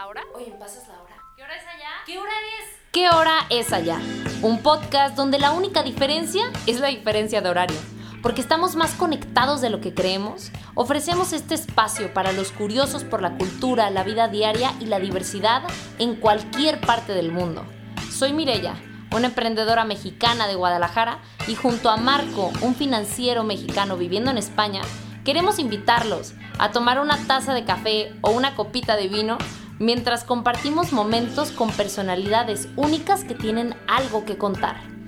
¿La hora? Oye, ¿me pasas la hora? ¿Qué hora es allá? ¿Qué hora es? ¿Qué hora es allá? Un podcast donde la única diferencia es la diferencia de horario. Porque estamos más conectados de lo que creemos, ofrecemos este espacio para los curiosos por la cultura, la vida diaria y la diversidad en cualquier parte del mundo. Soy Mirella, una emprendedora mexicana de Guadalajara, y junto a Marco, un financiero mexicano viviendo en España, queremos invitarlos a tomar una taza de café o una copita de vino mientras compartimos momentos con personalidades únicas que tienen algo que contar.